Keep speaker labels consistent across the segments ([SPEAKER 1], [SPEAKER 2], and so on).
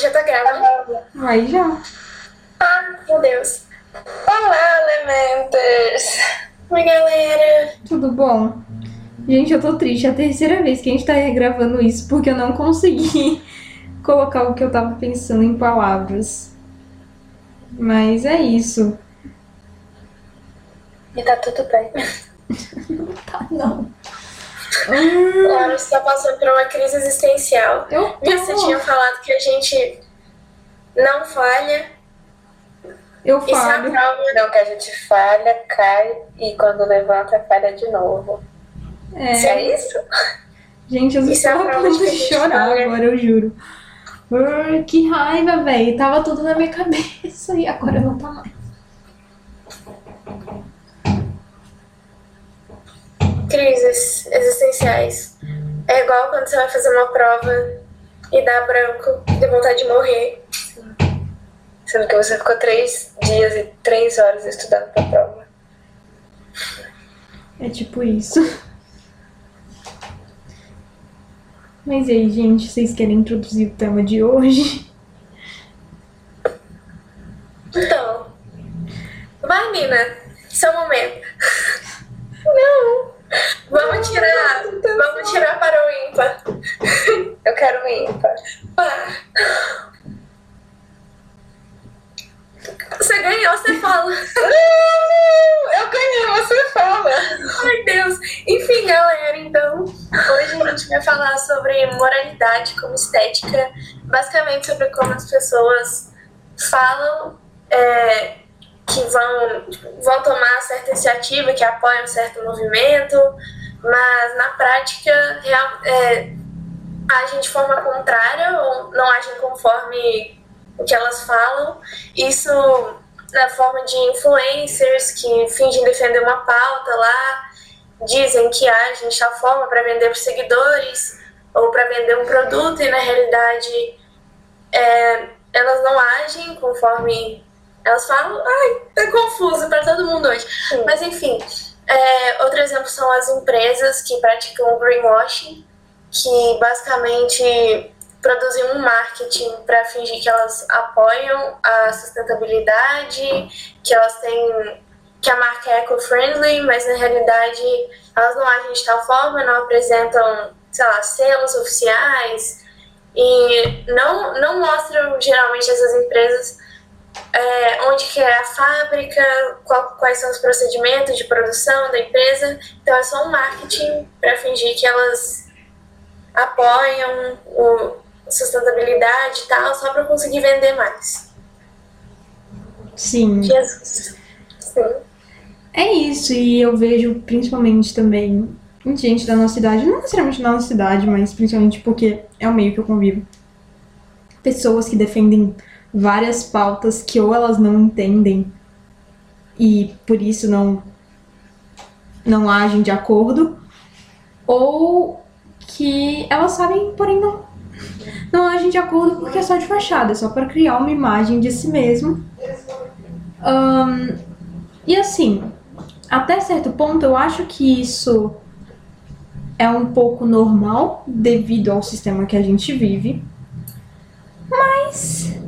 [SPEAKER 1] já tá gravando.
[SPEAKER 2] Aí já.
[SPEAKER 1] Ah, meu Deus.
[SPEAKER 3] Olá, Elementers!
[SPEAKER 1] Oi, galera.
[SPEAKER 2] Tudo bom? Gente, eu tô triste. É a terceira vez que a gente tá regravando isso porque eu não consegui colocar o que eu tava pensando em palavras. Mas é isso.
[SPEAKER 3] E tá tudo bem.
[SPEAKER 2] Tá, não.
[SPEAKER 1] Laura, você tá passando por uma crise existencial.
[SPEAKER 2] Eu
[SPEAKER 1] E você tinha falado que a gente não falha
[SPEAKER 2] Eu
[SPEAKER 1] se
[SPEAKER 2] falo.
[SPEAKER 1] aprova.
[SPEAKER 3] Não, que a gente falha, cai e quando levanta, falha de novo.
[SPEAKER 2] É,
[SPEAKER 3] É isso?
[SPEAKER 2] gente, eu
[SPEAKER 1] Isso é a de
[SPEAKER 2] chorar
[SPEAKER 1] fala.
[SPEAKER 2] agora, eu juro. Que raiva, velho. Tava tudo na minha cabeça e agora não tá mais.
[SPEAKER 1] Crises existenciais. É igual quando você vai fazer uma prova e dá branco, dá vontade de morrer.
[SPEAKER 3] Sendo que você ficou três dias e três horas estudando pra prova.
[SPEAKER 2] É tipo isso. Mas e aí, gente, vocês querem introduzir o tema de hoje?
[SPEAKER 1] Então, vai, Nina, seu momento. Não. Vamos tirar, vamos tirar para o ímpar.
[SPEAKER 3] Eu quero ímpar.
[SPEAKER 1] Pá. Você ganhou, você fala.
[SPEAKER 3] Eu ganhei, você fala.
[SPEAKER 1] Ai, Deus. Enfim, galera, então, hoje a gente vai falar sobre moralidade como estética, basicamente sobre como as pessoas falam é, que vão, vão tomar certa iniciativa, que apoiam certo movimento, mas na prática real, é, agem de forma contrária ou não agem conforme o que elas falam. Isso na forma de influencers que fingem defender uma pauta lá, dizem que agem de tal forma para vender para seguidores ou para vender um produto e na realidade é, elas não agem conforme elas falam. Ai, tá confuso para todo mundo hoje. Mas enfim, é, outro exemplo são as empresas que praticam greenwashing, que basicamente produzem um marketing para fingir que elas apoiam a sustentabilidade, que elas têm que a marca é eco-friendly, mas na realidade elas não agem de tal forma, não apresentam, sei lá, selos oficiais e não, não mostram geralmente essas empresas é, onde que é a fábrica, qual- quais são os procedimentos de produção da empresa. Então é só um marketing para fingir que elas apoiam o sustentabilidade e tal, só para conseguir vender mais.
[SPEAKER 2] Sim.
[SPEAKER 1] Jesus. Sim.
[SPEAKER 2] É isso, e eu vejo principalmente também gente da nossa idade, não necessariamente da nossa idade, mas principalmente porque é o meio que eu convivo. Pessoas que defendem várias pautas que ou elas não entendem e por isso não não agem de acordo, ou que elas sabem, porém não não agem de acordo porque é só de fachada, é só para criar uma imagem de si mesmo. Ahn, e assim, até certo ponto, eu acho que isso é um pouco normal devido ao sistema que a gente vive. Mas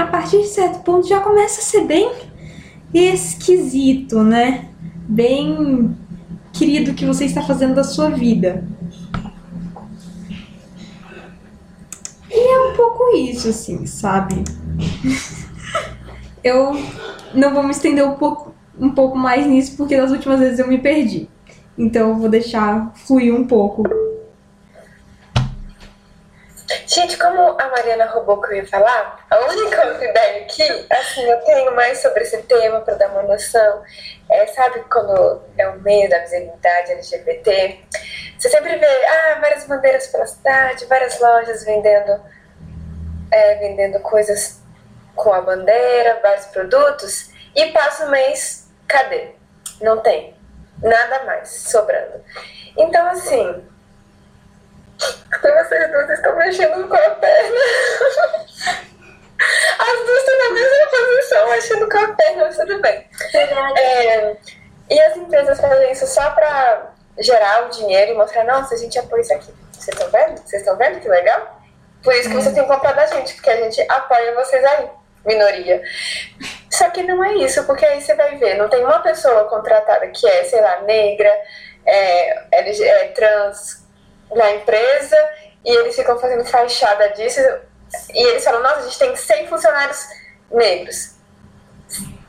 [SPEAKER 2] a partir de certo ponto já começa a ser bem esquisito, né? Bem querido que você está fazendo da sua vida. E é um pouco isso, assim, sabe? eu não vou me estender um pouco, um pouco mais nisso, porque das últimas vezes eu me perdi. Então eu vou deixar fluir um pouco.
[SPEAKER 3] Gente, como a Mariana roubou que eu ia falar, a única ideia aqui, assim, eu tenho mais sobre esse tema para dar uma noção. É, sabe quando é o meio da visibilidade LGBT? Você sempre vê ah, várias bandeiras pela cidade, várias lojas vendendo, é, vendendo coisas com a bandeira, vários produtos, e passa o mês, cadê? Não tem. Nada mais sobrando. Então, assim, vocês duas estão mexendo com a perna. As duas estão na mesma posição, mexendo com a perna, mas tudo bem. É, e as empresas fazem isso só pra gerar o dinheiro e mostrar, nossa, a gente apoia isso aqui. Vocês estão vendo? Vocês estão vendo que legal? Por isso que
[SPEAKER 2] É.
[SPEAKER 3] vocês têm que comprar da gente, porque a gente apoia vocês aí, minoria. Só que não é isso, porque aí você vai ver, não tem uma pessoa contratada que é, sei lá, negra, é, LG é trans na empresa, e eles ficam fazendo fachada disso, e eles falam, nossa, a gente tem 100 funcionários negros.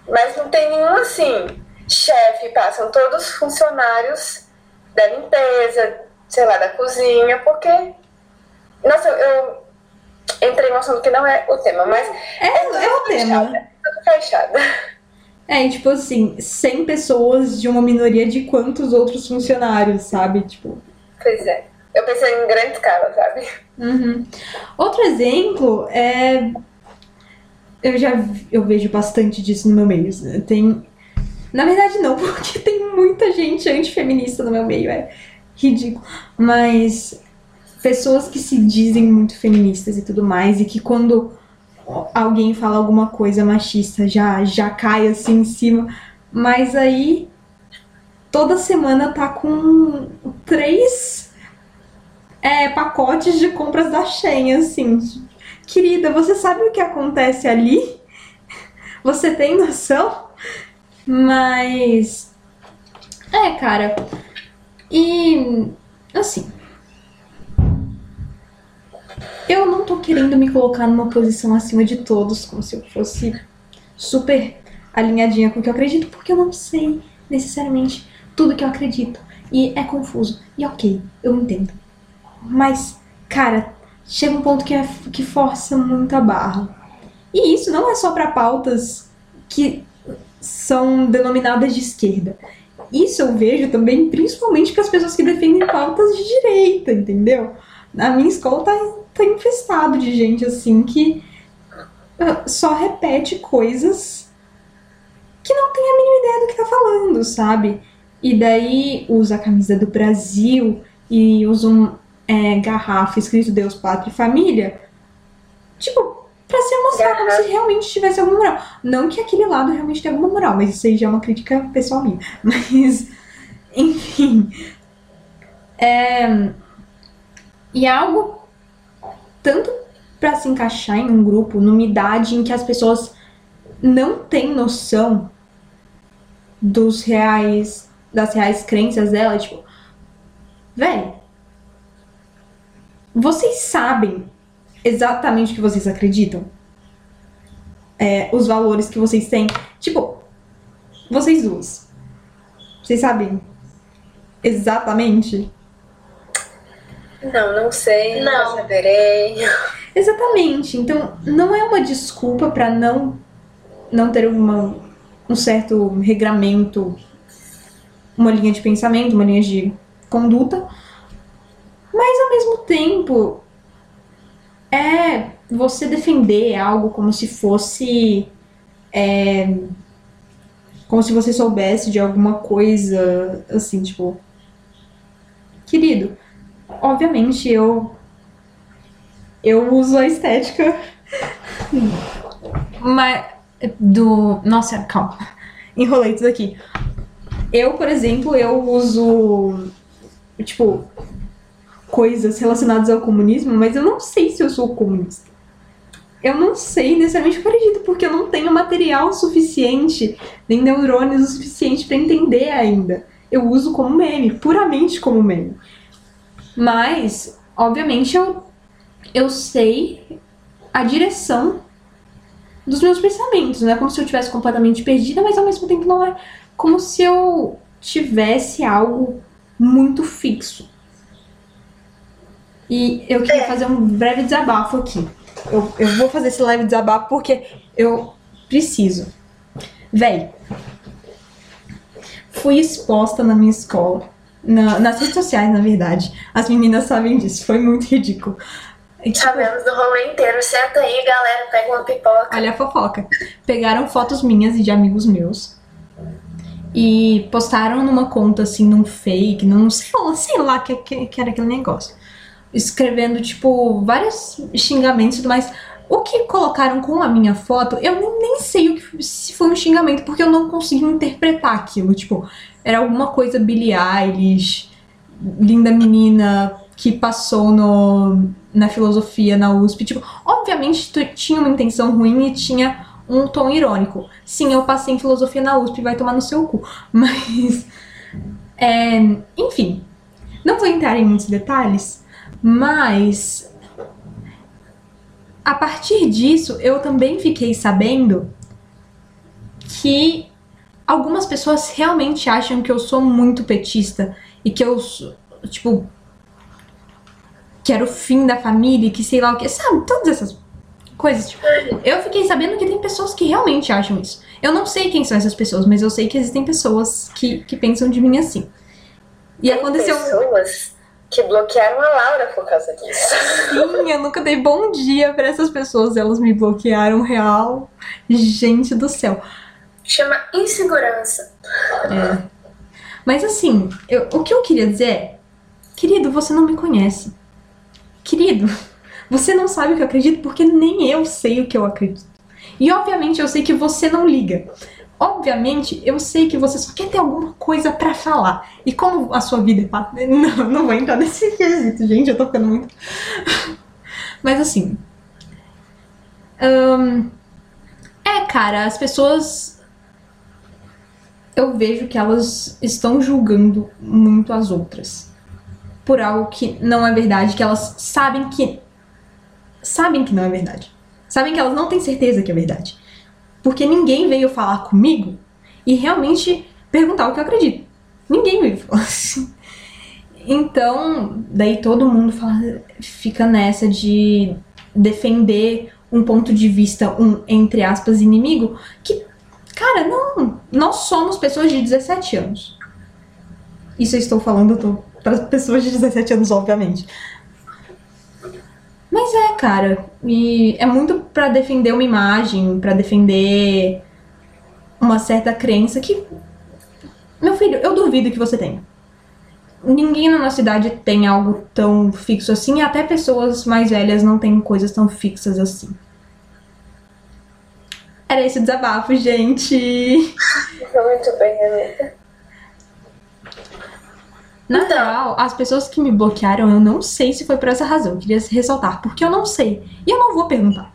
[SPEAKER 3] Mas não tem nenhum assim, chefe, passam todos funcionários da limpeza, sei lá, da cozinha, porque. Nossa, eu entrei num assunto que não é o tema, mas
[SPEAKER 2] É, é o tema.
[SPEAKER 3] tudo fechada.
[SPEAKER 2] É, e, tipo assim, 100 pessoas de uma minoria de quantos outros funcionários, sabe? Tipo.
[SPEAKER 3] Pois é. Eu pensei em grande escala, sabe?
[SPEAKER 2] Uhum. Outro exemplo é. Eu já eu vejo bastante disso no meu meio. né? Tem. Na verdade, não, porque tem muita gente antifeminista no meu meio. É ridículo. Mas pessoas que se dizem muito feministas e tudo mais, e que quando alguém fala alguma coisa machista já, já cai assim em cima. Mas aí toda semana tá com três é, pacotes de compras da Shein, assim. Querida, você sabe o que acontece ali? Você tem noção? Mas. É, cara. E. Assim. Eu não tô querendo me colocar numa posição acima de todos, como se eu fosse super alinhadinha com o que eu acredito, porque eu não sei necessariamente tudo que eu acredito. E é confuso. E ok, eu entendo. Mas, cara, chega um ponto que, é, que força muito a barra. E isso não é só para pautas que são denominadas de esquerda. Isso eu vejo também, principalmente para as pessoas que defendem pautas de direita, entendeu? A minha escola tá, tá infestado de gente assim que ah, só repete coisas que não tem a mínima ideia do que tá falando, sabe? E daí usa a camisa do Brasil e usa um é, garrafa escrito Deus, Pátria e Família. Tipo, pra se mostrar como se realmente tivesse alguma moral. Não que aquele lado realmente tenha alguma moral, mas isso aí já é uma crítica pessoal minha. Mas, enfim. É, e é algo tanto pra se encaixar em um grupo, numa idade em que as pessoas não têm noção dos reais, das reais crenças dela, tipo, velho, vocês sabem exatamente o que vocês acreditam? É, os valores que vocês têm? Tipo, vocês duas. Vocês sabem exatamente?
[SPEAKER 3] Não, não sei,
[SPEAKER 1] Não.
[SPEAKER 3] não saberei.
[SPEAKER 2] Exatamente. Então, não é uma desculpa pra não não ter uma, um certo regramento, uma linha de pensamento, uma linha de conduta, mas ao mesmo tempo é você defender algo como se fosse é, como se você soubesse de alguma coisa assim, tipo, querido, obviamente eu eu uso a estética. Mas do nossa calma enrolei tudo aqui. Eu por exemplo eu uso tipo coisas relacionadas ao comunismo mas eu não sei se eu sou comunista eu não sei necessariamente o que acredito porque eu não tenho material suficiente nem neurônios o suficiente para entender ainda eu uso como meme puramente como meme mas obviamente eu eu sei a direção dos meus pensamentos. Não é como se eu tivesse completamente perdida, mas ao mesmo tempo não é como se eu tivesse algo muito fixo. E eu queria
[SPEAKER 3] É.
[SPEAKER 2] fazer um breve desabafo aqui. Eu, eu vou fazer esse leve desabafo porque eu preciso. Véi, fui exposta na minha escola, na- nas redes sociais, na verdade. As meninas sabem disso, foi muito ridículo. E, tipo,
[SPEAKER 1] Sabemos do rolê inteiro. Senta aí, galera, pega uma pipoca.
[SPEAKER 2] Olha a fofoca. Pegaram fotos minhas e de amigos meus. E postaram numa conta assim, num fake, num sei lá, sei lá que, que, que era aquele negócio. Escrevendo, tipo, vários xingamentos e tudo mais. O que colocaram com a minha foto, eu nem, sei o que, se foi um xingamento, porque eu não consegui interpretar aquilo. Tipo, era alguma coisa Billie Eilish, linda menina que passou no, na filosofia na USP. Tipo, obviamente tinha uma intenção ruim e tinha um tom irônico. Sim, eu passei em filosofia na USP, vai tomar no seu cu. Mas. É, enfim. Não vou entrar em muitos detalhes, mas. A partir disso, eu também fiquei sabendo que algumas pessoas realmente acham que eu sou muito petista e que eu, tipo, quero o fim da família, que sei lá o que, sabe? Todas essas coisas. Tipo, eu fiquei sabendo que tem pessoas que realmente acham isso. Eu não sei quem são essas pessoas, mas eu sei que existem pessoas que, que pensam de mim assim.
[SPEAKER 3] E tem aconteceu. Pessoas que bloquearam a Laura por causa disso.
[SPEAKER 2] Sim, eu nunca dei bom dia para essas pessoas. Elas me bloquearam real. Gente do céu.
[SPEAKER 1] Chama insegurança.
[SPEAKER 2] É. Mas assim, eu, o que eu queria dizer é, querido, você não me conhece. Querido, você não sabe o que eu acredito porque nem eu sei o que eu acredito. E obviamente eu sei que você não liga. Obviamente, eu sei que você só quer ter alguma coisa para falar. E como a sua vida é. Não, não vou entrar nesse quesito, gente, eu tô ficando muito. Mas assim. é, cara, as pessoas. Eu vejo que elas estão julgando muito as outras. Por algo que não é verdade, que elas sabem que sabem que não é verdade. Sabem que elas não têm certeza que é verdade. Porque ninguém veio falar comigo e realmente perguntar o que eu acredito. Ninguém veio falar assim. Então, daí todo mundo fala, fica nessa de defender um ponto de vista, um, entre aspas, inimigo, que, cara, não. Nós somos pessoas de 17 anos. Isso eu estou falando para pessoas de 17 anos, obviamente. Cara, e é muito para defender uma imagem, para defender uma certa crença que meu filho, eu duvido que você tenha. Ninguém na nossa cidade tem algo tão fixo assim, até pessoas mais velhas não têm coisas tão fixas assim. Era esse desabafo, gente.
[SPEAKER 3] Muito bem, Anitta.
[SPEAKER 2] Na então, real, as pessoas que me bloquearam, eu não sei se foi por essa razão. Eu queria ressaltar, porque eu não sei. E eu não vou perguntar.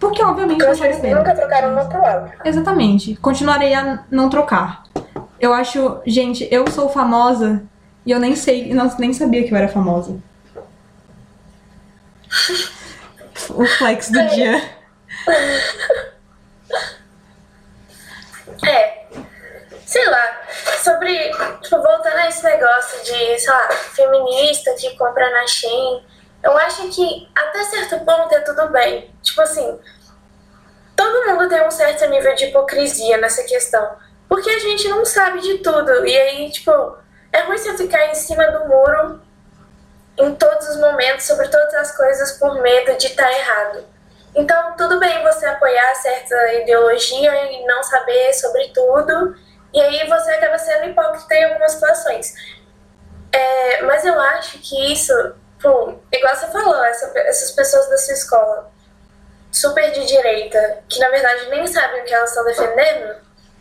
[SPEAKER 2] Porque, obviamente,
[SPEAKER 3] porque vocês nunca trocaram uma palavra.
[SPEAKER 2] Exatamente. Continuarei a não trocar. Eu acho, gente, eu sou famosa e eu nem sei, não, nem sabia que eu era famosa. o flex do dia.
[SPEAKER 1] É, sei lá, sobre, tipo, voltando a esse negócio de, sei lá, feminista que compra na Shein, eu acho que até certo ponto é tudo bem. Tipo assim, todo mundo tem um certo nível de hipocrisia nessa questão. Porque a gente não sabe de tudo. E aí, tipo, é ruim você ficar em cima do muro em todos os momentos sobre todas as coisas por medo de estar tá errado. Então, tudo bem você apoiar certa ideologia e não saber sobre tudo e aí você acaba sendo hipócrita em algumas situações. É, mas eu acho que isso, igual você falou, essa, essas pessoas da sua escola, super de direita, que na verdade nem sabem o que elas estão defendendo,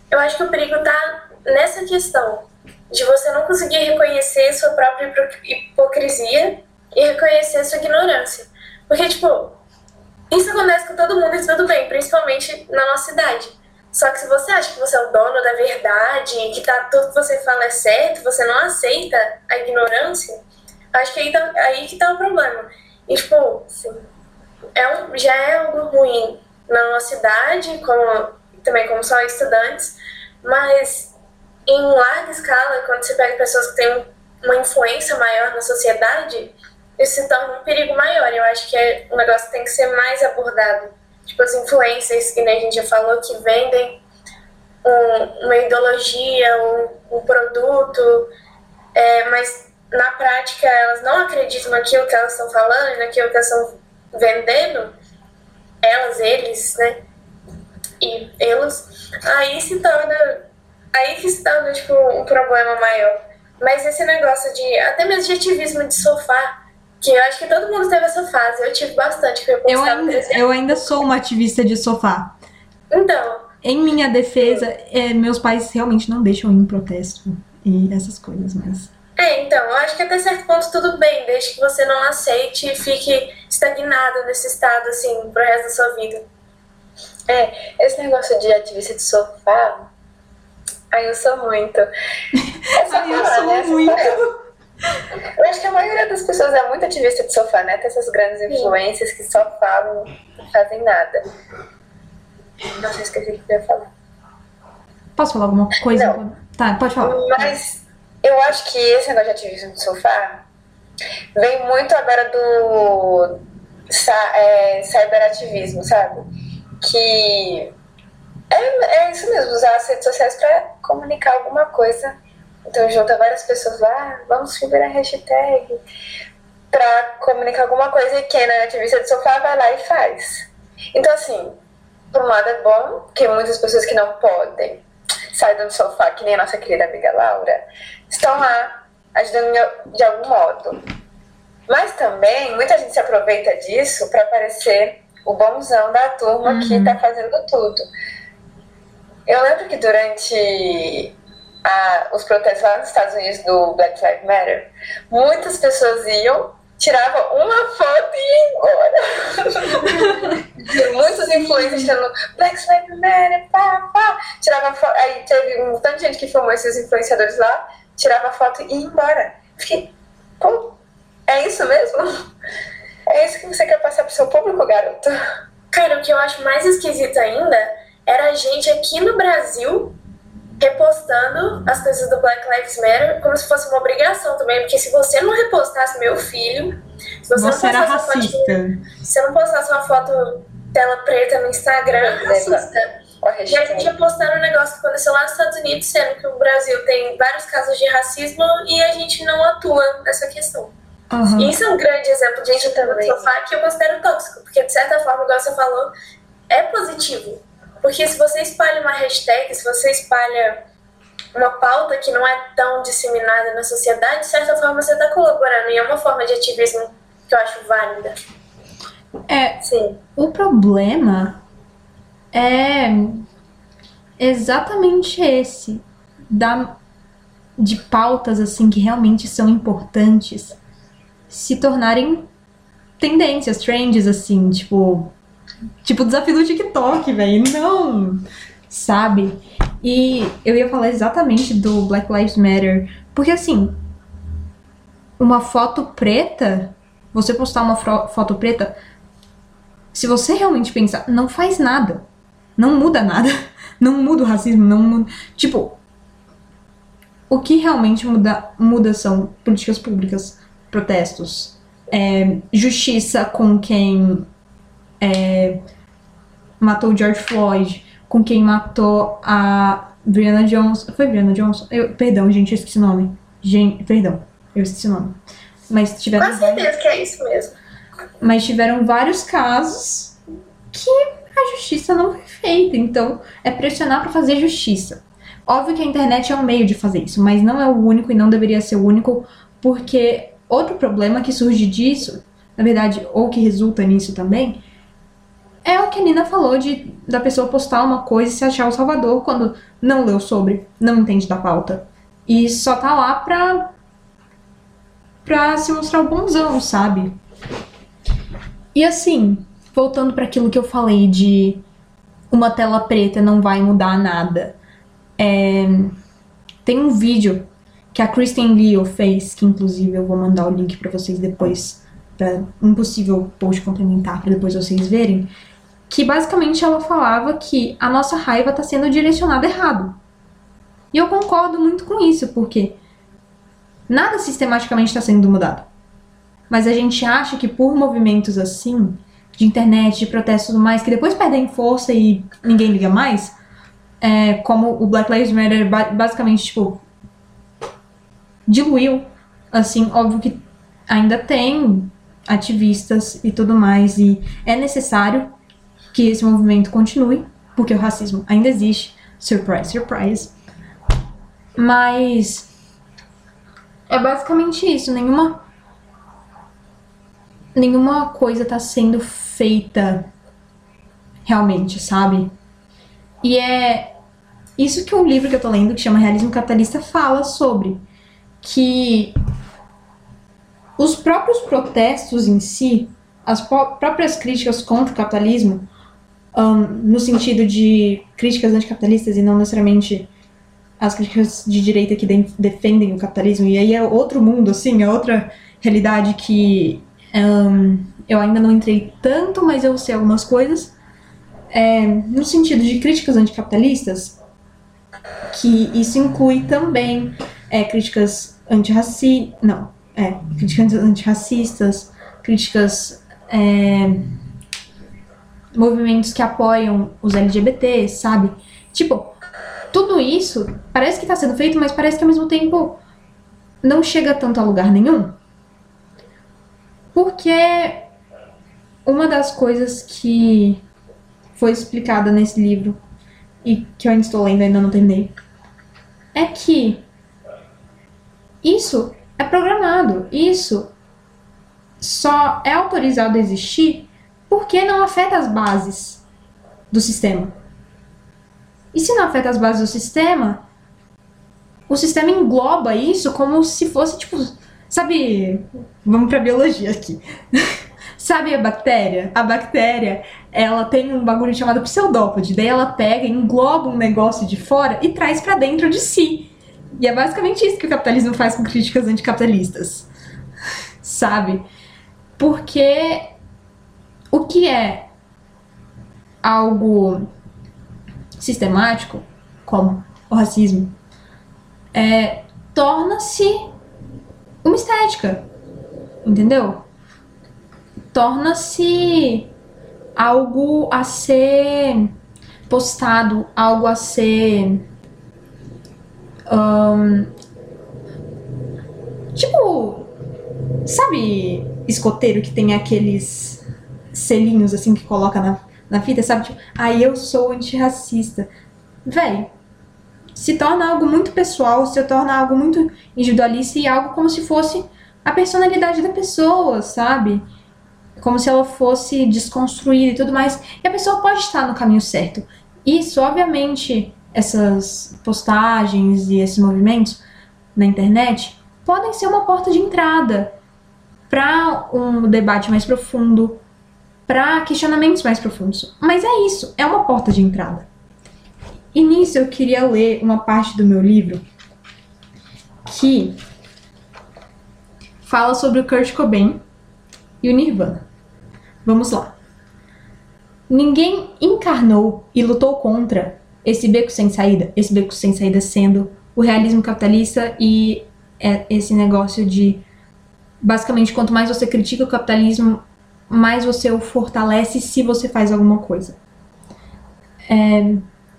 [SPEAKER 1] eu acho que o perigo tá nessa questão de você não conseguir reconhecer sua própria hipocrisia e reconhecer sua ignorância. Porque, tipo, isso acontece com todo mundo e tudo bem, principalmente na nossa idade. Só que se você acha que você é o dono da verdade, que tá, tudo que você fala é certo, você não aceita a ignorância, acho que aí, tá, aí que tá o problema. E, tipo, assim, é um, já é algo ruim na nossa cidade, como, também como só estudantes, mas em larga escala, quando você pega pessoas que têm uma influência maior na sociedade, isso se torna um perigo maior. Eu acho que é um negócio que tem que ser mais abordado tipo as influências que né, a gente já falou que vendem um, uma ideologia, um, um produto, é, mas na prática elas não acreditam naquilo que elas estão falando, naquilo que elas estão vendendo, elas, eles, né? E eles, aí se torna, aí que se torna tipo um problema maior. Mas esse negócio de até mesmo de ativismo de sofá, que eu acho que todo mundo teve essa fase. Eu tive bastante, que eu
[SPEAKER 2] eu ainda, eu ainda sou uma ativista de sofá.
[SPEAKER 1] Então.
[SPEAKER 2] Em minha defesa, é, meus pais realmente não deixam ir em protesto e essas coisas, mas.
[SPEAKER 1] É, então, eu acho que até certo ponto tudo bem, desde que você não aceite e fique estagnado nesse estado, assim, pro resto da sua vida.
[SPEAKER 3] É, esse negócio de ativista de sofá, aí eu sou muito. Só
[SPEAKER 2] Ai, eu sou
[SPEAKER 3] né? Essa
[SPEAKER 2] muito.
[SPEAKER 3] Eu. Acho que a maioria das pessoas é muito ativista de sofá, né? Tem essas grandes influências que só falam, não fazem nada. Nossa, esqueci o que eu ia falar.
[SPEAKER 2] Posso falar alguma coisa?
[SPEAKER 3] Não.
[SPEAKER 2] Tá, pode falar.
[SPEAKER 3] Mas eu acho que esse negócio de ativismo de sofá vem muito agora do é, cyberativismo, sabe? Que é, é isso mesmo, usar as redes sociais para comunicar alguma coisa. Então junta várias pessoas lá, vamos subir a hashtag para comunicar alguma coisa e quem não é ativista de sofá vai lá e faz. Então assim, por um lado é bom, porque muitas pessoas que não podem saem do sofá, que nem a nossa querida amiga Laura, estão lá ajudando de- algum modo. Mas também muita gente se aproveita disso para parecer o bonzão da turma que tá fazendo tudo. Eu lembro que durante a- os protestos lá nos Estados Unidos do Black Lives Matter, muitas pessoas iam, tiravam uma foto e iam embora. Muitos influencers tirando Black Lives Matter, pá, pá. Tirava foto. Aí teve um tanto de gente que filmou esses influenciadores lá, tirava foto e ia embora. Fiquei, pô, é isso mesmo? É isso que você quer passar pro seu público, garoto?
[SPEAKER 1] Cara, o que eu acho mais esquisito ainda era a gente aqui no Brasil repostando as coisas do Black Lives Matter como se fosse uma obrigação também, porque se você não repostasse meu filho, se você,
[SPEAKER 2] Você
[SPEAKER 1] não
[SPEAKER 2] era
[SPEAKER 1] postasse uma
[SPEAKER 2] racista.
[SPEAKER 1] se você não postasse uma foto tela preta no Instagram, é racista. E a gente ia postando um negócio que aconteceu lá nos Estados Unidos, sendo que o Brasil tem vários casos de racismo e a gente não atua nessa questão. E isso é um grande exemplo de ativismo
[SPEAKER 3] também.
[SPEAKER 1] sofá que eu considero tóxico, porque de certa forma, igual você falou, é positivo. Porque se você espalha uma hashtag, se você espalha uma pauta que não é tão disseminada na sociedade, de certa forma você está colaborando. E é uma forma de ativismo que eu acho válida.
[SPEAKER 2] É,
[SPEAKER 1] Sim.
[SPEAKER 2] o problema é exatamente esse da de pautas assim que realmente são importantes se tornarem tendências, trends assim, tipo tipo desafio do TikTok, velho. Não, sabe? E eu ia falar exatamente do Black Lives Matter, porque assim, uma foto preta, você postar uma foto preta, se você realmente pensar, não faz nada. Não muda nada. Não muda o racismo, não muda. Tipo, o que realmente muda, muda são políticas públicas, protestos, é, justiça com quem é, matou o George Floyd, com quem matou a Brianna Johnson. Foi Brianna Johnson? Eu, perdão, gente, eu esqueci o nome. Gente, perdão, eu esqueci o nome. Mas tiveram
[SPEAKER 1] Com certeza que é isso mesmo.
[SPEAKER 2] mas tiveram vários casos que a justiça não foi feita. Então, é pressionar para fazer justiça. Óbvio que a internet é um meio de fazer isso, mas não é o único e não deveria ser o único, porque outro problema que surge disso, na verdade, ou que resulta nisso também, é o que a Nina falou de da pessoa postar uma coisa e se achar o salvador quando não leu sobre, não entende da pauta. E só tá lá pra, pra se mostrar o bonzão, sabe? E assim, voltando para aquilo que eu falei de uma tela preta não vai mudar nada. é, tem um vídeo que a Kristen Leo fez, que inclusive eu vou mandar o link para vocês depois, para um possível post complementar para depois vocês verem, que basicamente ela falava que a nossa raiva está sendo direcionada errado. E eu concordo muito com isso, porque nada sistematicamente está sendo mudado. Mas a gente acha que por movimentos assim, de internet, de protesto e tudo mais, que depois perdem força e ninguém liga mais, é, como o Black Lives Matter ba- basicamente, tipo, diluiu. Assim, óbvio que ainda tem ativistas e tudo mais, e é necessário que esse movimento continue, porque o racismo ainda existe. Surprise, surprise. Mas é basicamente isso, nenhuma nenhuma coisa tá sendo feita realmente, sabe? E é isso que um livro que eu tô lendo, que chama Realismo Capitalista, fala sobre. que os próprios protestos em si, as próprias críticas contra o capitalismo, um, no sentido de críticas anticapitalistas e não necessariamente as críticas de direita que de defendem o capitalismo, e aí é outro mundo, assim, é outra realidade que um, eu ainda não entrei tanto, mas eu sei algumas coisas. É, no sentido de críticas anticapitalistas, que isso inclui também é, críticas antirracistas, não, é, críticas antirracistas, críticas é, movimentos que apoiam os LGBTs, sabe? Tipo, tudo isso parece que está sendo feito, mas parece que ao mesmo tempo não chega tanto a lugar nenhum. Porque uma das coisas que foi explicada nesse livro e que eu ainda estou lendo, ainda não terminei, é que isso é programado, isso só é autorizado a existir porque não afeta as bases do sistema. E se não afeta as bases do sistema, o sistema engloba isso como se fosse tipo, sabe, vamos para biologia aqui. sabe a bactéria? A bactéria, ela tem um bagulho chamado pseudópode, daí ela pega, engloba um negócio de fora e traz para dentro de si. E é basicamente isso que o capitalismo faz com críticas anticapitalistas. Sabe? Porque o que é algo sistemático, como o racismo, é, torna-se uma estética, entendeu? Torna-se algo a ser postado, algo a ser. Um, tipo, sabe, escoteiro que tem aqueles selinhos assim que coloca na na fita, sabe? Tipo, aí ah, eu sou antirracista. Véi, se torna algo muito pessoal, se torna algo muito individualista e algo como se fosse a personalidade da pessoa, sabe? Como se ela fosse desconstruída e tudo mais. E a pessoa pode estar no caminho certo. Isso, obviamente, essas postagens e esses movimentos na internet podem ser uma porta de entrada para um debate mais profundo, para questionamentos mais profundos. Mas é isso, é uma porta de entrada. E nisso eu queria ler uma parte do meu livro que fala sobre o Kurt Cobain e o Nirvana. Vamos lá. Ninguém encarnou e lutou contra esse beco sem saída, esse beco sem saída sendo o realismo capitalista e é esse negócio de basicamente quanto mais você critica o capitalismo, mais você o fortalece se você faz alguma coisa. É,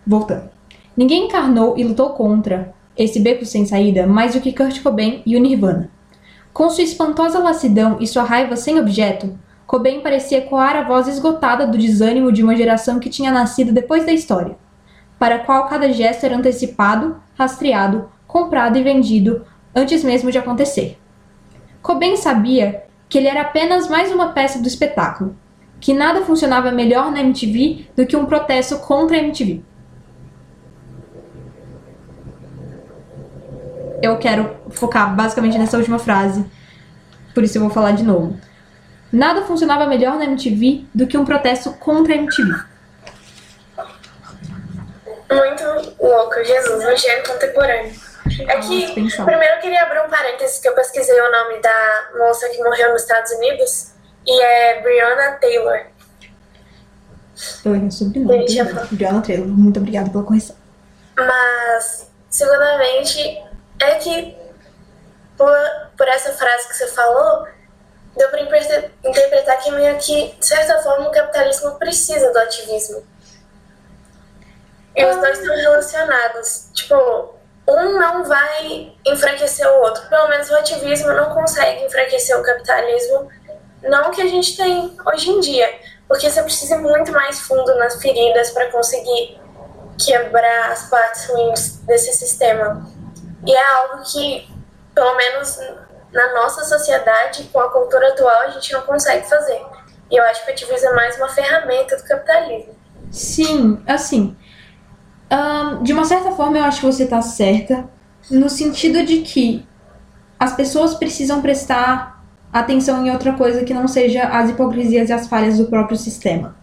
[SPEAKER 2] voltando. Ninguém encarnou e lutou contra esse beco sem saída mais do que Kurt Cobain e o Nirvana. Com sua espantosa lassidão e sua raiva sem objeto, Cobain parecia ecoar a voz esgotada do desânimo de uma geração que tinha nascido depois da história, para a qual cada gesto era antecipado, rastreado, comprado e vendido antes mesmo de acontecer. Cobain sabia que ele era apenas mais uma peça do espetáculo, que nada funcionava melhor na MTV do que um protesto contra a MTV. Eu quero focar basicamente nessa última frase, por isso eu vou falar de novo. Nada funcionava melhor na MTV do que um protesto contra a MTV.
[SPEAKER 1] Muito louco, Jesus, no gênero contemporâneo. É que, primeiro eu queria abrir um parênteses, que eu pesquisei o nome da moça que morreu nos Estados Unidos, e é Breonna Taylor.
[SPEAKER 2] Eu o sobrenome. Breonna Taylor, muito obrigada pela correção.
[SPEAKER 1] Mas, segundamente, é que por, por essa frase que você falou, deu para interpretar que meio que, de certa forma, o capitalismo precisa do ativismo. E os dois estão relacionados. Tipo, um não vai enfraquecer o outro. Pelo menos o ativismo não consegue enfraquecer o capitalismo, não que a gente tem hoje em dia, porque você precisa ir muito mais fundo nas feridas para conseguir quebrar as partes ruins desse sistema. E é algo que, pelo menos na nossa sociedade, com a cultura atual, a gente não consegue fazer. E eu acho que o ativismo é mais uma ferramenta do capitalismo.
[SPEAKER 2] Sim, assim, um, de uma certa forma, eu acho que você está certa, no sentido de que as pessoas precisam prestar atenção em outra coisa que não seja as hipocrisias e as falhas do próprio sistema.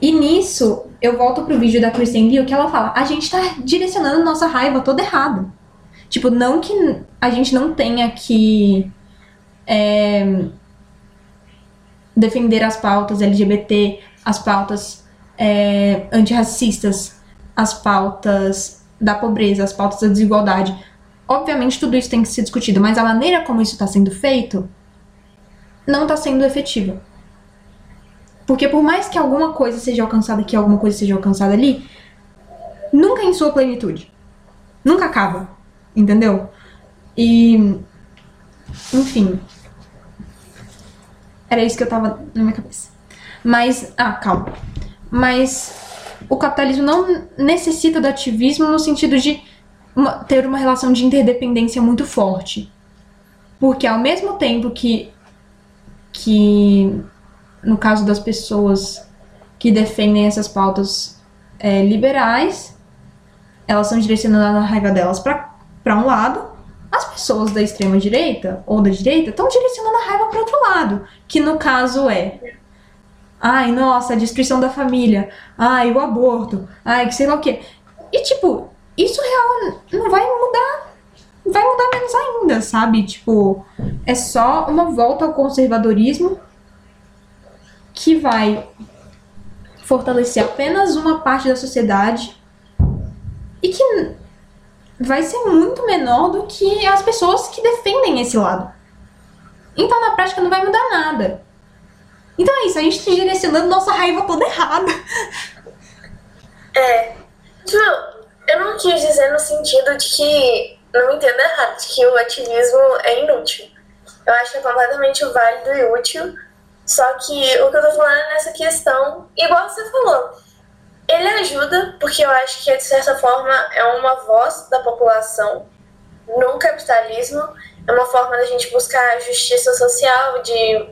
[SPEAKER 2] E nisso, eu volto pro vídeo da Kristen Liu que ela fala: a gente tá direcionando nossa raiva toda errada. Tipo, não que a gente não tenha que é, defender as pautas LGBT, as pautas é, antirracistas, as pautas da pobreza, as pautas da desigualdade. Obviamente, tudo isso tem que ser discutido, mas a maneira como isso está sendo feito não está sendo efetiva. Porque por mais que alguma coisa seja alcançada aqui, alguma coisa seja alcançada ali, nunca em sua plenitude. Nunca acaba. Entendeu? E. Enfim. Era isso que eu tava na minha cabeça. Mas. Ah, calma. Mas o capitalismo não necessita do ativismo no sentido de uma, ter uma relação de interdependência muito forte. Porque ao mesmo tempo que. que no caso das pessoas que defendem essas pautas é, liberais, elas estão direcionando a raiva delas para um lado, as pessoas da extrema direita ou da direita estão direcionando a raiva para outro lado, que no caso é ai, nossa, a destruição da família, ai, o aborto, ai, que sei lá o quê. E tipo, isso real não vai mudar, vai mudar menos ainda, sabe? Tipo, é só uma volta ao conservadorismo que vai fortalecer apenas uma parte da sociedade e que vai ser muito menor do que as pessoas que defendem esse lado. Então, na prática, não vai mudar nada. Então é isso, a gente tá direcionando nossa raiva toda errada.
[SPEAKER 1] É. Tipo, eu não quis dizer no sentido de que, não me entenda errado, de que o ativismo é inútil. Eu acho que é completamente válido e útil só que o que eu tô falando é nessa questão, igual você falou, ele ajuda, porque eu acho que de certa forma é uma voz da população no capitalismo, é uma forma da gente buscar justiça social, de,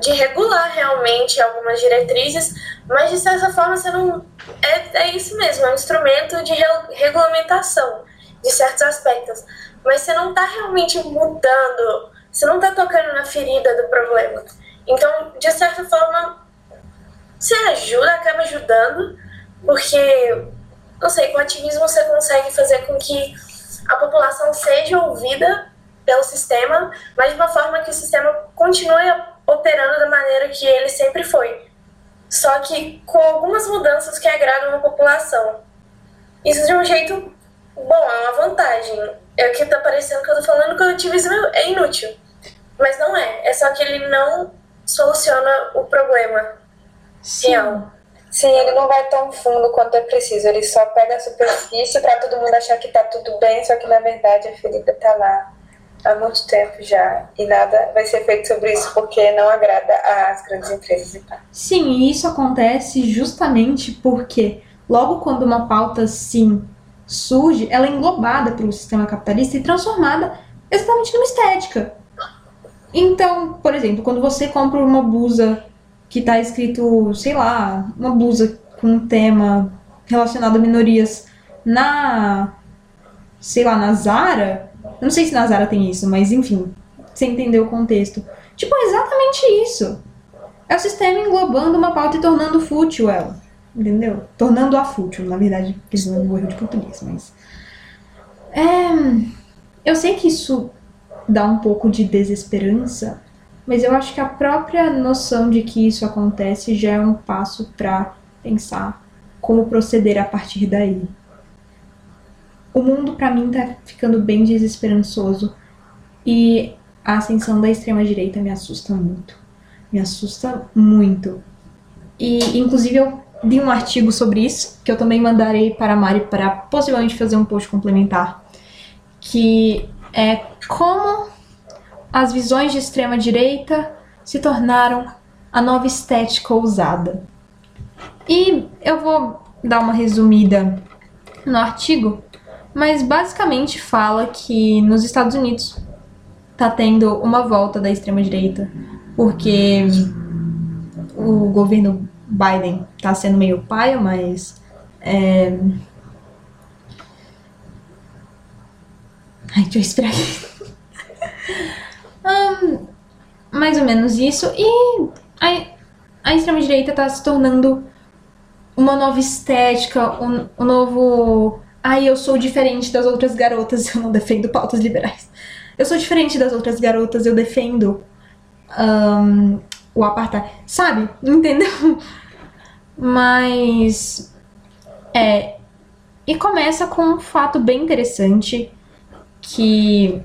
[SPEAKER 1] de regular realmente algumas diretrizes, mas de certa forma você não. É, é isso mesmo, é um instrumento de re, regulamentação de certos aspectos. Mas você não está realmente mudando, você não está tocando na ferida do problema. Então, de certa forma, você ajuda, acaba ajudando, porque, não sei, com ativismo você consegue fazer com que a população seja ouvida pelo sistema, mas de uma forma que o sistema continue operando da maneira que ele sempre foi. Só que com algumas mudanças que agradam a população. Isso de um jeito bom, é uma vantagem. É o que tá parecendo que eu tô falando que o ativismo é inútil. Mas não é. É só que ele não soluciona o problema
[SPEAKER 2] Sim.
[SPEAKER 1] real.
[SPEAKER 3] Sim, ele não vai tão fundo quanto é preciso, ele só pega a superfície para todo mundo achar que tá tudo bem, só que na verdade a ferida tá lá há muito tempo já e nada vai ser feito sobre isso porque não agrada às grandes empresas e tal.
[SPEAKER 2] Sim, e isso acontece justamente porque logo quando uma pauta sim surge, ela é englobada pelo sistema capitalista e transformada exatamente numa estética. Então, por exemplo, quando você compra uma blusa que tá escrito, sei lá, uma blusa com um tema relacionado a minorias na, sei lá, na Zara, não sei se na Zara tem isso, mas enfim, você entendeu o contexto. Tipo, é exatamente isso. É o sistema englobando uma pauta e tornando fútil ela. Entendeu? Tornando-a fútil, na verdade, precisando do erro de português, mas. É. Eu sei que isso dá um pouco de desesperança, mas eu acho que a própria noção de que isso acontece já é um passo para pensar como proceder a partir daí. O mundo para mim tá ficando bem desesperançoso e a ascensão da extrema direita me assusta muito. Me assusta muito. E inclusive eu li um artigo sobre isso que eu também mandarei para a Mari para possivelmente fazer um post complementar, que é como as visões de extrema direita se tornaram a nova estética ousada. E eu vou dar uma resumida no artigo, mas basicamente fala que nos Estados Unidos tá tendo uma volta da extrema direita, porque o governo Biden tá sendo meio paia, mas é, Ai, deixa eu esperar aqui. um, mais ou menos isso. E a, a extrema-direita tá se tornando uma nova estética, um, um novo. Ai, eu sou diferente das outras garotas, eu não defendo pautas liberais. Eu sou diferente das outras garotas, eu defendo um, o apartheid. Sabe? Entendeu? Mas. É. E começa com um fato bem interessante que.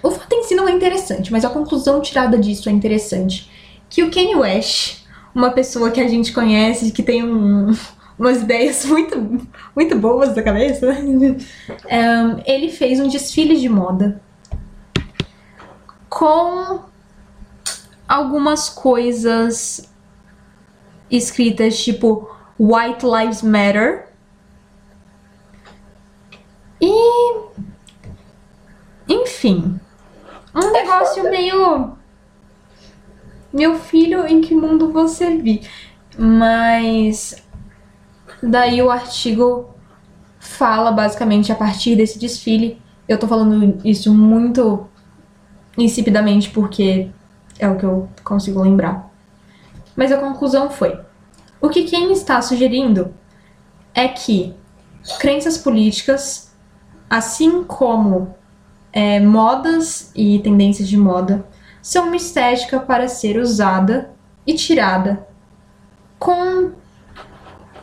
[SPEAKER 2] O fato em si não é interessante, mas a conclusão tirada disso é interessante. Que o Kanye West, uma pessoa que a gente conhece, que tem um, umas ideias muito, muito boas da cabeça, um, ele fez um desfile de moda com algumas coisas escritas tipo White Lives Matter. E. Enfim. Um é negócio meio. Meu filho, em que mundo você vive? Mas. Daí o artigo fala basicamente a partir desse desfile. Eu tô falando isso muito insipidamente porque é o que eu consigo lembrar. Mas a conclusão foi: o que quem está sugerindo é que crenças políticas, assim como é, modas e tendências de moda, são uma estética para ser usada e tirada com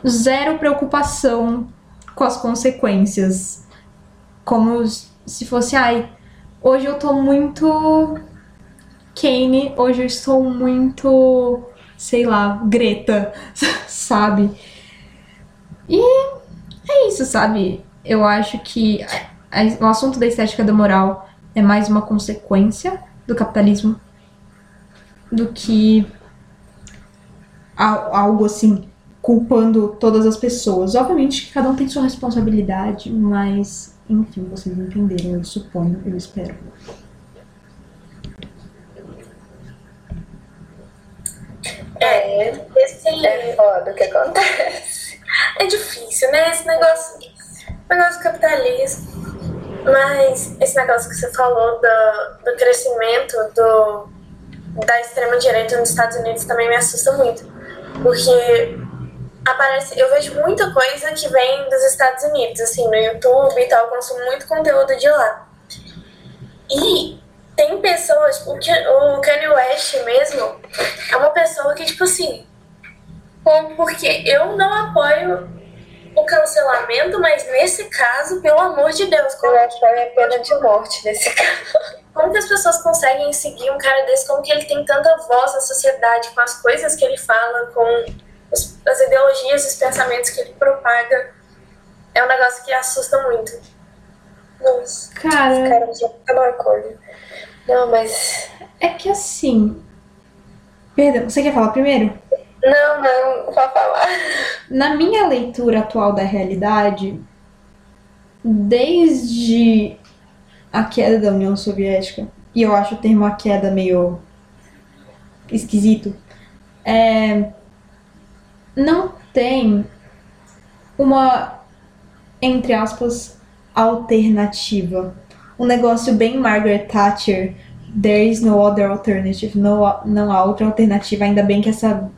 [SPEAKER 2] zero preocupação com as consequências. Como se fosse, ai, hoje eu tô muito Kane, hoje eu estou muito, sei lá, Greta, sabe? E é isso, sabe? Eu acho que o assunto da estética da moral é mais uma consequência do capitalismo do que algo assim culpando todas as pessoas. Obviamente cada um tem sua responsabilidade, mas enfim, vocês entenderam, eu suponho, eu espero.
[SPEAKER 3] É, esse... é foda o que acontece.
[SPEAKER 1] É difícil, né? Esse negócio, negócio capitalismo. Mas esse negócio que você falou do, do crescimento do, da extrema-direita nos Estados Unidos também me assusta muito. Porque aparece, eu vejo muita coisa que vem dos Estados Unidos, assim, no YouTube e tal, eu consumo muito conteúdo de lá. E tem pessoas, o, o Kanye West mesmo é uma pessoa que, tipo assim, porque eu não apoio o cancelamento, mas nesse caso, pelo amor de Deus.
[SPEAKER 3] Como eu que é pena de morte nesse caso.
[SPEAKER 1] Como que as pessoas conseguem seguir um cara desse? Como que ele tem tanta voz na sociedade com as coisas que ele fala, com os, as ideologias, os pensamentos que ele propaga? É um negócio que assusta muito.
[SPEAKER 3] Nossa,
[SPEAKER 2] cara,
[SPEAKER 3] cara tá. Não, mas.
[SPEAKER 2] É que assim. Perdão, você quer falar primeiro?
[SPEAKER 3] Não, não, vou falar.
[SPEAKER 2] Na minha leitura atual da realidade, desde a queda da União Soviética, e eu acho o termo a queda meio esquisito, é, não tem uma, entre aspas, alternativa um negócio bem Margaret Thatcher. There is no other alternative. No, não há outra alternativa. Ainda bem que essa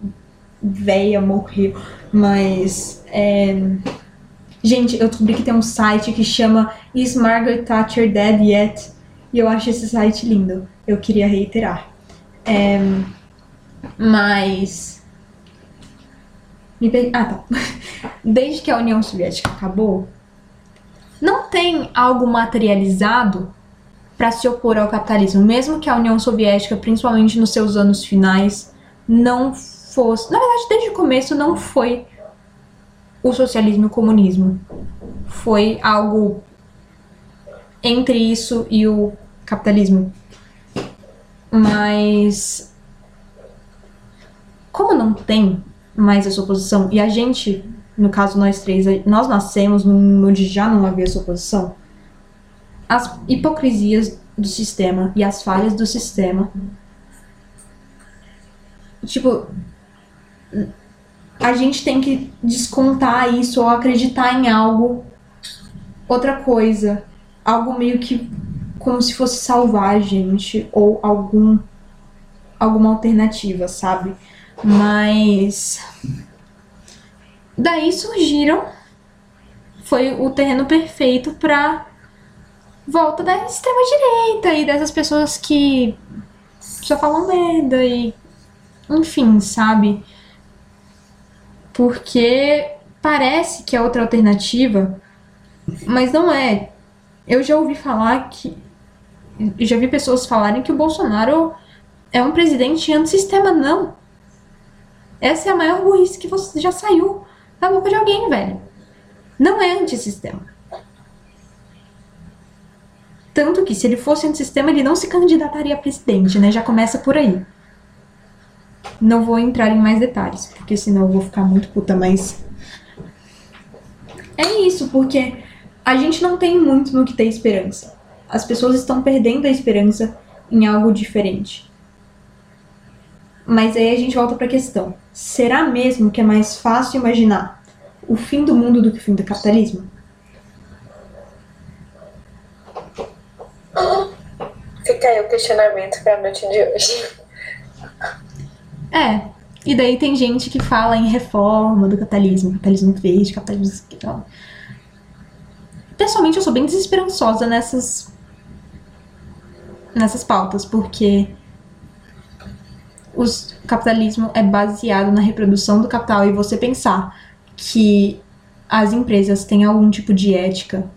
[SPEAKER 2] véia morreu. Mas. É... Gente, eu descobri que tem um site que chama Is Margaret Thatcher Dead Yet? E eu acho esse site lindo. Eu queria reiterar. É... Mas. Ah, tá. Desde que a União Soviética acabou, não tem algo materializado para se opor ao capitalismo, mesmo que a União Soviética, principalmente nos seus anos finais, não fosse, na verdade, desde o começo não foi o socialismo e o comunismo. Foi algo entre isso e o capitalismo. Mas como não tem mais essa oposição e a gente no caso nós três, nós nascemos num onde já não havia essa oposição, as hipocrisias do sistema e as falhas do sistema. Tipo, a gente tem que descontar isso ou acreditar em algo. Outra coisa algo meio que como se fosse salvar a gente ou algum alguma alternativa, sabe? Mas daí surgiram foi o terreno perfeito para volta da extrema direita e dessas pessoas que só falam merda e enfim, sabe? Porque parece que é outra alternativa, mas não é. Eu já ouvi falar que já vi pessoas falarem que o Bolsonaro é um presidente antissistema, não. Essa é a maior burrice que você já saiu da boca de alguém, velho. Não é antissistema. Tanto que se ele fosse antissistema, ele não se candidataria a presidente, né? Já começa por aí. Não vou entrar em mais detalhes, porque senão eu vou ficar muito puta, mas. É isso, porque a gente não tem muito no que ter esperança. As pessoas estão perdendo a esperança em algo diferente. Mas aí a gente volta para a questão: será mesmo que é mais fácil imaginar o fim do mundo do que o fim do capitalismo?
[SPEAKER 3] Fica aí o questionamento para a noite de hoje.
[SPEAKER 2] É. E daí tem gente que fala em reforma do capitalismo, capitalismo verde, capitalismo. Pessoalmente, eu sou bem desesperançosa nessas nessas pautas, porque o capitalismo é baseado na reprodução do capital e você pensar que as empresas têm algum tipo de ética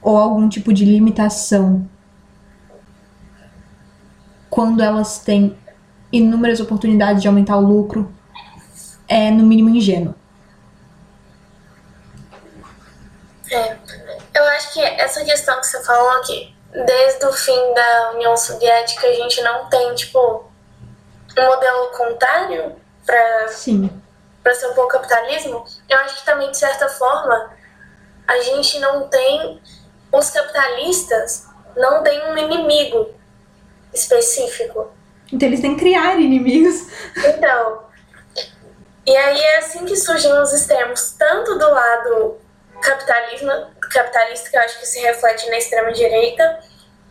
[SPEAKER 2] ou algum tipo de limitação quando elas têm inúmeras oportunidades de aumentar o lucro é no mínimo ingênuo.
[SPEAKER 1] É, eu acho que essa questão que você falou aqui, desde o fim da União Soviética, a gente não tem, tipo, um modelo contrário para para ser um pouco capitalismo. Eu acho que também, de certa forma, a gente não tem. Os capitalistas não têm um inimigo específico.
[SPEAKER 2] Então eles têm que criar inimigos.
[SPEAKER 1] Então. E aí é assim que surgem os extremos, tanto do lado capitalismo, capitalista, que eu acho que se reflete na extrema-direita,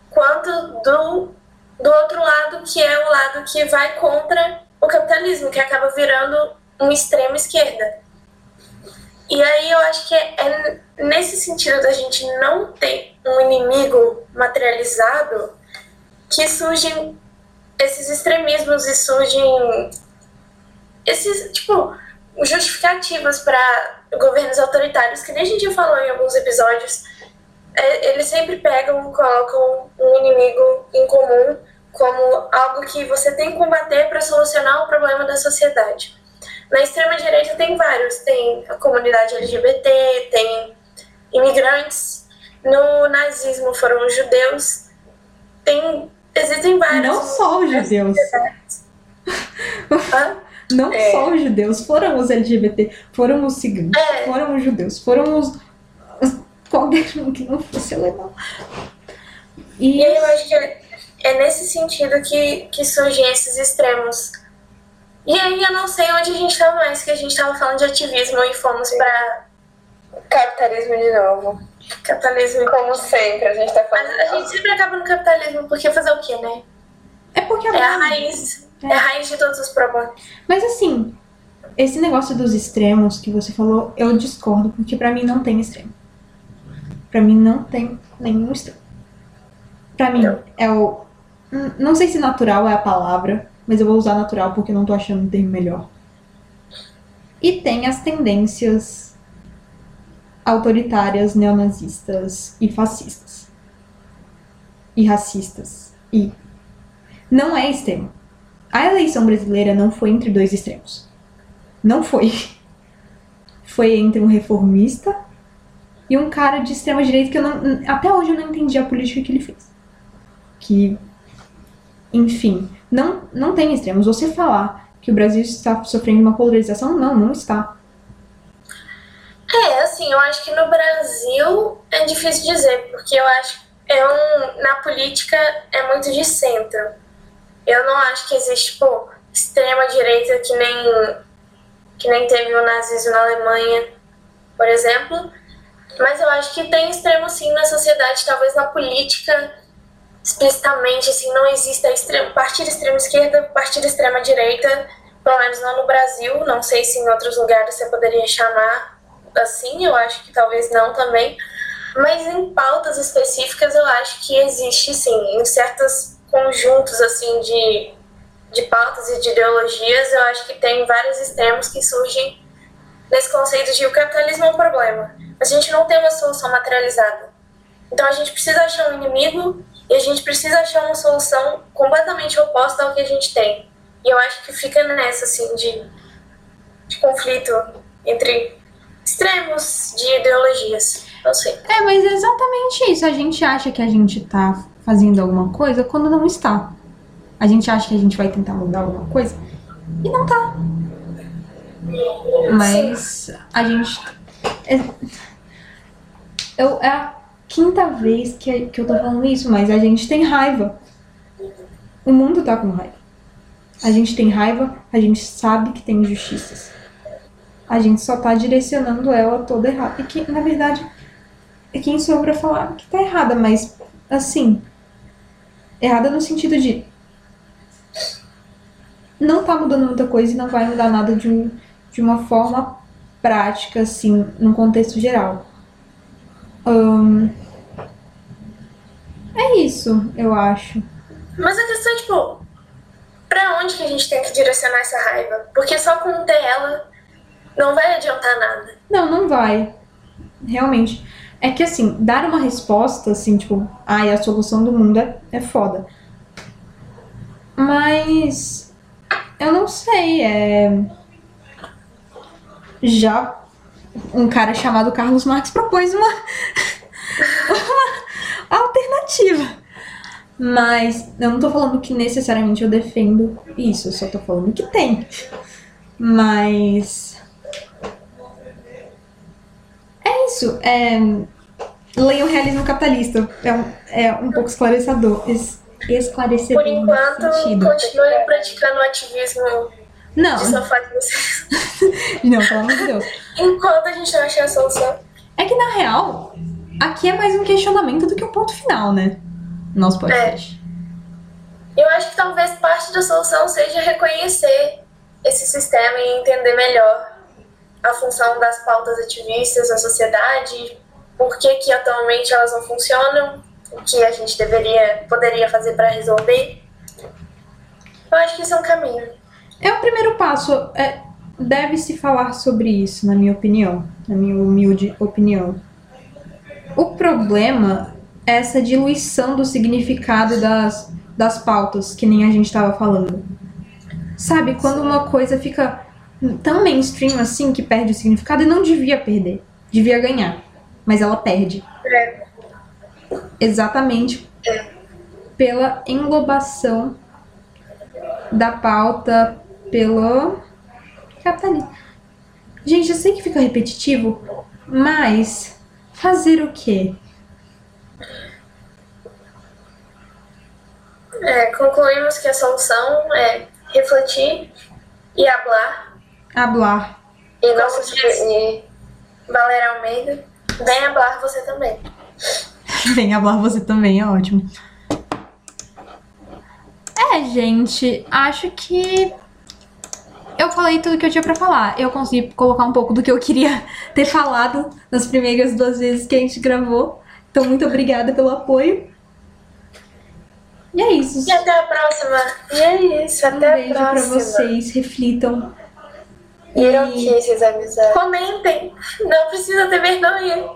[SPEAKER 1] quanto do, do outro lado, que é o lado que vai contra o capitalismo, que acaba virando uma extrema esquerda. E aí eu acho que é, nesse sentido da gente não ter um inimigo materializado que surgem esses extremismos e surgem esses, tipo, justificativas para governos autoritários, que nem a gente falou em alguns episódios, é, eles sempre pegam, colocam um inimigo em comum como algo que você tem que combater para solucionar o problema da sociedade. Na extrema-direita tem vários, tem a comunidade LGBT, tem imigrantes, no nazismo foram os judeus, tem Existem vários.
[SPEAKER 2] Não só os judeus. Não é. só os judeus, foram os LGBT, foram os ciganos, é. foram os judeus, foram os, qualquer um que não fosse alemão.
[SPEAKER 1] E, e eu acho que é, é, nesse sentido que, que surgem esses extremos. E aí eu não sei onde a gente estava mais, que a gente estava falando de ativismo e fomos para
[SPEAKER 3] capitalismo de novo.
[SPEAKER 1] Capitalismo.
[SPEAKER 3] Como sempre, a gente tá falando.
[SPEAKER 1] Mas a gente sempre acaba no capitalismo, porque fazer o quê, né?
[SPEAKER 2] É porque
[SPEAKER 1] é a raiz. É. é a raiz de todos os problemas.
[SPEAKER 2] Mas assim, esse negócio dos extremos que você falou, eu discordo, porque pra mim não tem extremo. Pra mim não tem nenhum extremo. Pra mim não. é o. Não sei se natural é a palavra, mas eu vou usar natural porque não tô achando um termo melhor. E tem as tendências autoritárias, neonazistas e fascistas. E racistas. E não é extremo. A eleição brasileira não foi entre dois extremos. Não foi. Foi entre um reformista e um cara de extrema direita que eu não, até hoje eu não entendi a política que ele fez. Que, enfim, não, não tem extremos. Você falar que o Brasil está sofrendo uma polarização, não, não está.
[SPEAKER 1] É, assim, eu acho que no Brasil é difícil dizer, porque eu acho é um, na política é muito de centro. Eu não acho que existe, tipo, extrema direita que nem que nem teve o nazismo na Alemanha, por exemplo. Mas eu acho que tem extremo sim na sociedade, talvez na política explicitamente, assim, não exista extremo, partido extrema esquerda, partido extrema direita, pelo menos não no Brasil, não sei se em outros lugares você poderia chamar assim, eu acho que talvez não também, mas em pautas específicas eu acho que existe sim, em certos conjuntos assim de, de pautas e de ideologias, eu acho que tem vários extremos que surgem nesse conceito de o capitalismo é um problema, mas a gente não tem uma solução materializada. Então a gente precisa achar um inimigo e a gente precisa achar uma solução completamente oposta ao que a gente tem. E eu acho que fica nessa, assim, de, de conflito entre extremos de ideologias. Não sei.
[SPEAKER 2] É, mas é exatamente isso. A gente acha que a gente tá fazendo alguma coisa quando não está. A gente acha que a gente vai tentar mudar alguma coisa e não tá. Mas a gente. É, eu, é quinta vez que, que eu tô falando isso, mas a gente tem raiva. O mundo tá com raiva. A gente tem raiva, a gente sabe que tem injustiças. A gente só tá direcionando ela toda errada. E que, na verdade, é quem sou eu pra falar que tá errada, mas, assim, errada no sentido de não tá mudando muita coisa e não vai mudar nada de, um, de uma forma prática, assim, num contexto geral. Um, é isso, eu acho.
[SPEAKER 1] Mas a questão é, tipo, pra onde que a gente tem que direcionar essa raiva? Porque só conter ela não vai adiantar nada.
[SPEAKER 2] Não, não vai. Realmente. É que assim, dar uma resposta, assim, tipo, ai, a solução do mundo é, é foda. Mas eu não sei, é. Já um cara chamado Carlos Marx propôs uma, uma alternativa. Mas eu não tô falando que necessariamente eu defendo isso, eu só tô falando que tem. Mas. É isso. É... Leia o realismo capitalista. É um, é um pouco esclarecedor. Es, esclarecedor.
[SPEAKER 1] Por enquanto, continue praticando o ativismo
[SPEAKER 2] não.
[SPEAKER 1] de de vocês.
[SPEAKER 2] não, pelo amor de Deus.
[SPEAKER 1] Enquanto a gente não achar a solução.
[SPEAKER 2] É que na real, aqui é mais um questionamento do que um ponto final, né? Nosso podcast.
[SPEAKER 1] É. Eu acho que talvez parte da solução seja reconhecer esse sistema e entender melhor a função das pautas ativistas na sociedade, por que, que atualmente elas não funcionam, o que a gente deveria, poderia fazer para resolver. Eu acho que isso é um caminho.
[SPEAKER 2] É o primeiro passo. É, Deve-se falar sobre isso, na minha opinião, na minha humilde opinião. O problema é essa diluição do significado das, das pautas, que nem a gente estava falando. Sabe, quando uma coisa fica tão mainstream assim que perde o significado e não devia perder, devia ganhar, mas ela perde.
[SPEAKER 1] É.
[SPEAKER 2] Exatamente pela englobação da pauta pelo capitalismo. Gente, eu sei que fica repetitivo, mas fazer o quê?
[SPEAKER 1] É, concluímos que a solução é refletir e hablar.
[SPEAKER 2] Hablar.
[SPEAKER 1] E nosso e Valéria Almeida, vem hablar você também.
[SPEAKER 2] Vem hablar você também, é ótimo. É, gente, acho que eu falei tudo que eu tinha para falar. Eu consegui colocar um pouco do que eu queria ter falado nas primeiras duas vezes que a gente gravou. Então, muito obrigada pelo apoio. E é isso.
[SPEAKER 1] E até a próxima. E é isso, até
[SPEAKER 2] um beijo
[SPEAKER 1] a próxima.
[SPEAKER 2] pra vocês, reflitam.
[SPEAKER 3] E esses amizades.
[SPEAKER 1] Comentem. Não precisa ter vergonha.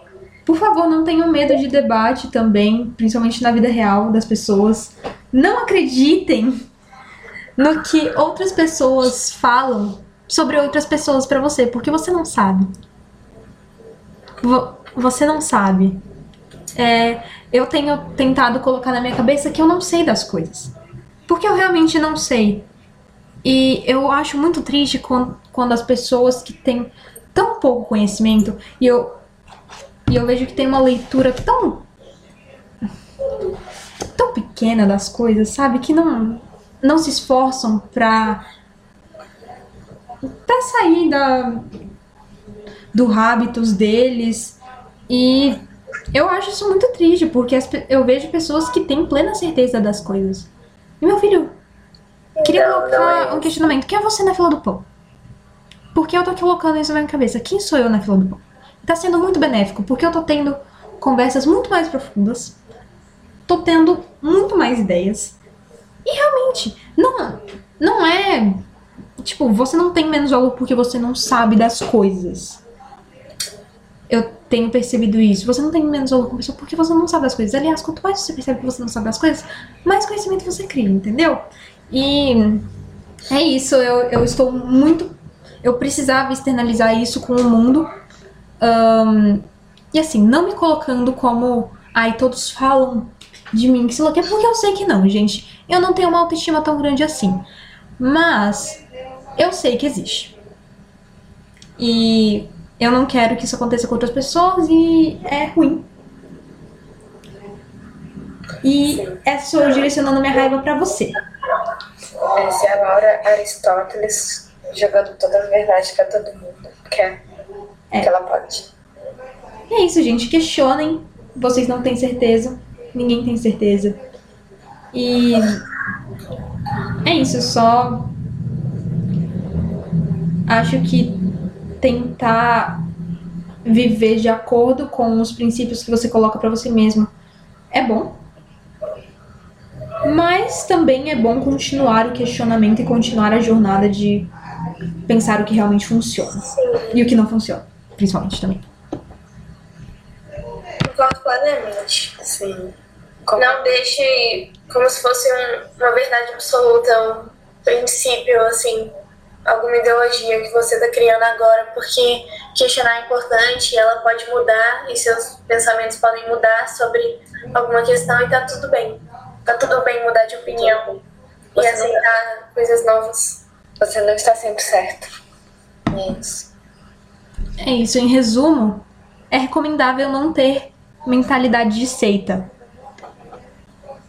[SPEAKER 2] Por favor, não tenham medo de debate também, principalmente na vida real das pessoas. Não acreditem no que outras pessoas falam sobre outras pessoas pra você, porque você não sabe. Vo- Você não sabe. É, eu tenho tentado colocar na minha cabeça que eu não sei das coisas. Porque eu realmente não sei. E eu acho muito triste quando, quando as pessoas que têm tão pouco conhecimento e eu, e eu vejo que tem uma leitura tão tão pequena das coisas, sabe? Que não, não se esforçam pra, pra sair da, do hábitos deles E eu acho isso muito triste, porque as eu vejo pessoas que têm plena certeza das coisas. E meu filho, queria
[SPEAKER 3] Então,
[SPEAKER 2] colocar
[SPEAKER 3] é
[SPEAKER 2] um questionamento. Quem é você na fila do pão? Por que eu tô colocando isso na minha cabeça? Quem sou eu na fila do pão? Tá sendo muito benéfico, porque eu tô tendo conversas muito mais profundas. Tô tendo muito mais ideias. E realmente, não, não é. Tipo, você não tem menos valor porque você não sabe das coisas. Eu tenho percebido isso. Você não tem menos valor pessoa porque você não sabe das coisas. Aliás, quanto mais você percebe que você não sabe das coisas, mais conhecimento você cria, entendeu? E é isso. Eu, eu estou muito. Eu precisava externalizar isso com o mundo. Ahn, e assim, não me colocando como. Ai, todos falam de mim que se louqueira, porque eu sei que não, gente. Eu não tenho uma autoestima tão grande assim. Mas eu sei que existe. E eu não quero que isso aconteça com outras pessoas e é ruim. E é só eu direcionando minha raiva pra você.
[SPEAKER 3] Essa é a Laura Aristóteles jogando toda a verdade pra todo mundo. Que, é,
[SPEAKER 2] É.
[SPEAKER 3] que ela pode.
[SPEAKER 2] E é isso, gente. Questionem. Vocês não têm certeza. Ninguém tem certeza. E é isso, só acho que tentar viver de acordo com os princípios que você coloca pra você mesmo é bom. Mas também é bom continuar o questionamento e continuar a jornada de pensar o que realmente funciona e o que não funciona, principalmente também.
[SPEAKER 1] Concordo plenamente.
[SPEAKER 3] Sim.
[SPEAKER 1] Não deixe como se fosse um- uma verdade absoluta, um princípio, assim, alguma ideologia que você está criando agora, porque questionar é importante, ela pode mudar e seus pensamentos podem mudar sobre alguma questão e tá tudo bem. Tá tudo bem mudar de opinião e
[SPEAKER 3] Você não-
[SPEAKER 1] aceitar coisas novas.
[SPEAKER 3] Você não está sempre certo. Isso.
[SPEAKER 2] É isso, em resumo, é recomendável não ter mentalidade de seita.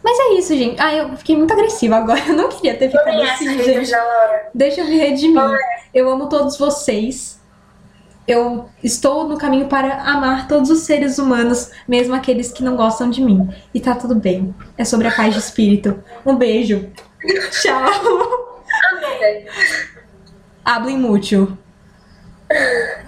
[SPEAKER 2] Mas é isso, gente. Ah, eu fiquei muito agressiva agora. Eu não queria ter ficado assim, gente.
[SPEAKER 1] Laura.
[SPEAKER 2] Deixa eu me redimir. Eu amo todos vocês. Eu estou no caminho para amar todos os seres humanos, mesmo aqueles que não gostam de mim. E tá tudo bem. É sobre a paz de espírito. Um beijo. Tchau.
[SPEAKER 1] Amém.
[SPEAKER 2] Hablen mucho.